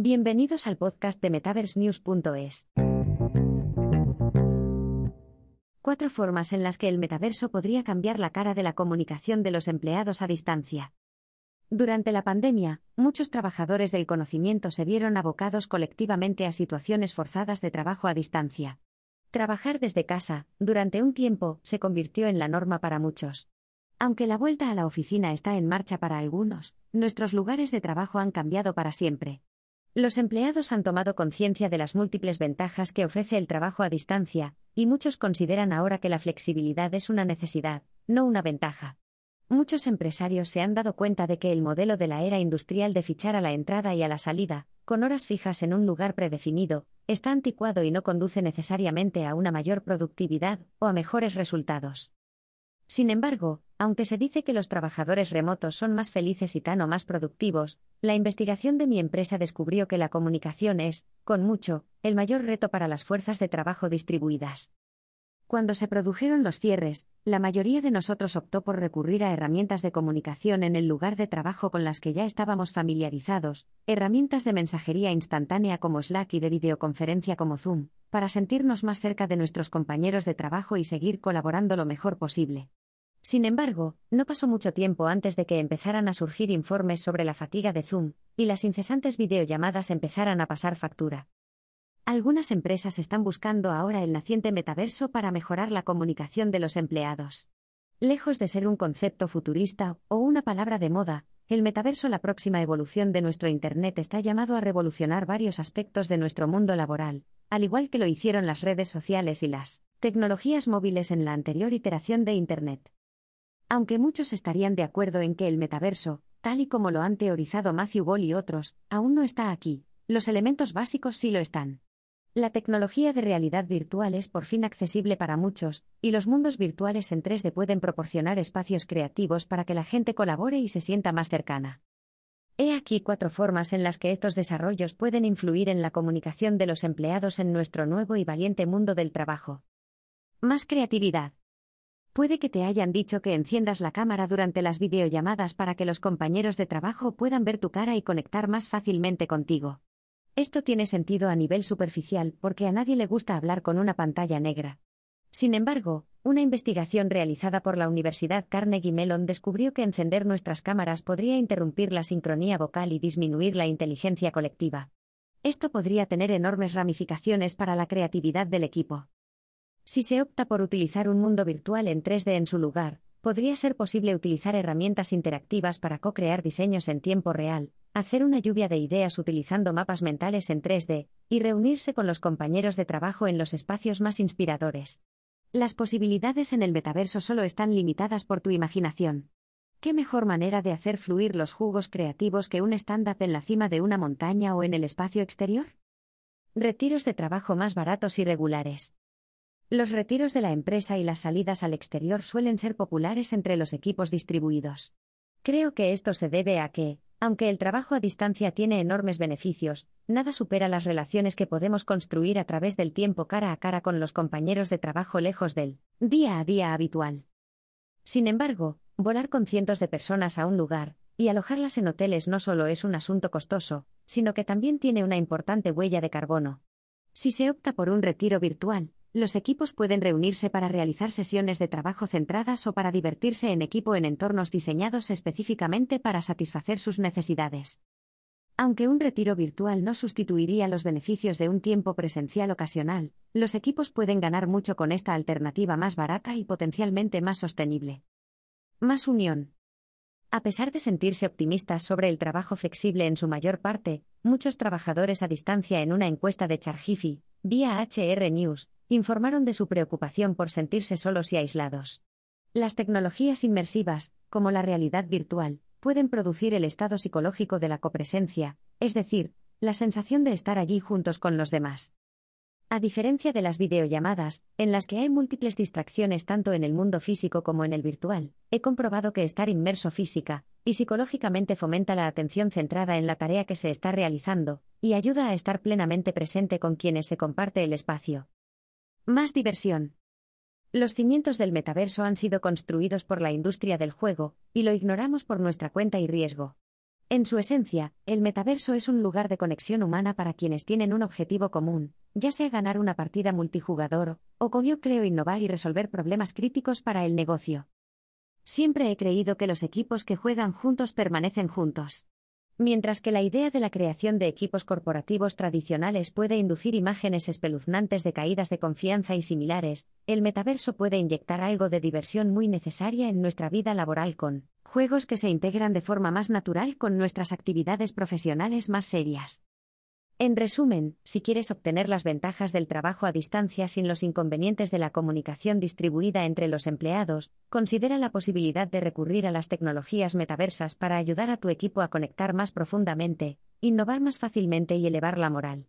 Bienvenidos al podcast de MetaverseNews.es. Cuatro formas en las que el metaverso podría cambiar la cara de la comunicación de los empleados a distancia. Durante la pandemia, muchos trabajadores del conocimiento se vieron abocados colectivamente a situaciones forzadas de trabajo a distancia. Trabajar desde casa, durante un tiempo, se convirtió en la norma para muchos. Aunque la vuelta a la oficina está en marcha para algunos, nuestros lugares de trabajo han cambiado para siempre. Los empleados han tomado conciencia de las múltiples ventajas que ofrece el trabajo a distancia, y muchos consideran ahora que la flexibilidad es una necesidad, no una ventaja. Muchos empresarios se han dado cuenta de que el modelo de la era industrial de fichar a la entrada y a la salida, con horas fijas en un lugar predefinido, está anticuado y no conduce necesariamente a una mayor productividad o a mejores resultados. Sin embargo, aunque se dice que los trabajadores remotos son más felices y tan o más productivos, la investigación de mi empresa descubrió que la comunicación es, con mucho, el mayor reto para las fuerzas de trabajo distribuidas. Cuando se produjeron los cierres, la mayoría de nosotros optó por recurrir a herramientas de comunicación en el lugar de trabajo con las que ya estábamos familiarizados, herramientas de mensajería instantánea como Slack y de videoconferencia como Zoom, para sentirnos más cerca de nuestros compañeros de trabajo y seguir colaborando lo mejor posible. Sin embargo, no pasó mucho tiempo antes de que empezaran a surgir informes sobre la fatiga de Zoom, y las incesantes videollamadas empezaran a pasar factura. Algunas empresas están buscando ahora el naciente metaverso para mejorar la comunicación de los empleados. Lejos de ser un concepto futurista o una palabra de moda, el metaverso, la próxima evolución de nuestro Internet, está llamado a revolucionar varios aspectos de nuestro mundo laboral, al igual que lo hicieron las redes sociales y las tecnologías móviles en la anterior iteración de Internet. Aunque muchos estarían de acuerdo en que el metaverso, tal y como lo han teorizado Matthew Ball y otros, aún no está aquí, los elementos básicos sí lo están. La tecnología de realidad virtual es por fin accesible para muchos, y los mundos virtuales en 3D pueden proporcionar espacios creativos para que la gente colabore y se sienta más cercana. He aquí cuatro formas en las que estos desarrollos pueden influir en la comunicación de los empleados en nuestro nuevo y valiente mundo del trabajo. Más creatividad. Puede que te hayan dicho que enciendas la cámara durante las videollamadas para que los compañeros de trabajo puedan ver tu cara y conectar más fácilmente contigo. Esto tiene sentido a nivel superficial porque a nadie le gusta hablar con una pantalla negra. Sin embargo, una investigación realizada por la Universidad Carnegie Mellon descubrió que encender nuestras cámaras podría interrumpir la sincronía vocal y disminuir la inteligencia colectiva. Esto podría tener enormes ramificaciones para la creatividad del equipo. Si se opta por utilizar un mundo virtual en 3D en su lugar, podría ser posible utilizar herramientas interactivas para co-crear diseños en tiempo real, hacer una lluvia de ideas utilizando mapas mentales en 3D, y reunirse con los compañeros de trabajo en los espacios más inspiradores. Las posibilidades en el metaverso solo están limitadas por tu imaginación. ¿Qué mejor manera de hacer fluir los jugos creativos que un stand-up en la cima de una montaña o en el espacio exterior? Retiros de trabajo más baratos y regulares. Los retiros de la empresa y las salidas al exterior suelen ser populares entre los equipos distribuidos. Creo que esto se debe a que, aunque el trabajo a distancia tiene enormes beneficios, nada supera las relaciones que podemos construir a través del tiempo cara a cara con los compañeros de trabajo lejos del día a día habitual. Sin embargo, volar con cientos de personas a un lugar, y alojarlas en hoteles no solo es un asunto costoso, sino que también tiene una importante huella de carbono. Si se opta por un retiro virtual, los equipos pueden reunirse para realizar sesiones de trabajo centradas o para divertirse en equipo en entornos diseñados específicamente para satisfacer sus necesidades. Aunque un retiro virtual no sustituiría los beneficios de un tiempo presencial ocasional, los equipos pueden ganar mucho con esta alternativa más barata y potencialmente más sostenible. Más unión. A pesar de sentirse optimistas sobre el trabajo flexible en su mayor parte, muchos trabajadores a distancia en una encuesta de Chargifi, vía HR News, informaron de su preocupación por sentirse solos y aislados. Las tecnologías inmersivas, como la realidad virtual, pueden producir el estado psicológico de la copresencia, es decir, la sensación de estar allí juntos con los demás. A diferencia de las videollamadas, en las que hay múltiples distracciones tanto en el mundo físico como en el virtual, he comprobado que estar inmerso física y psicológicamente fomenta la atención centrada en la tarea que se está realizando, y ayuda a estar plenamente presente con quienes se comparte el espacio. Más diversión. Los cimientos del metaverso han sido construidos por la industria del juego, y lo ignoramos por nuestra cuenta y riesgo. En su esencia, el metaverso es un lugar de conexión humana para quienes tienen un objetivo común, ya sea ganar una partida multijugador, o como yo creo innovar y resolver problemas críticos para el negocio. Siempre he creído que los equipos que juegan juntos permanecen juntos. Mientras que la idea de la creación de equipos corporativos tradicionales puede inducir imágenes espeluznantes de caídas de confianza y similares, el metaverso puede inyectar algo de diversión muy necesaria en nuestra vida laboral con juegos que se integran de forma más natural con nuestras actividades profesionales más serias. En resumen, si quieres obtener las ventajas del trabajo a distancia sin los inconvenientes de la comunicación distribuida entre los empleados, considera la posibilidad de recurrir a las tecnologías metaversas para ayudar a tu equipo a conectar más profundamente, innovar más fácilmente y elevar la moral.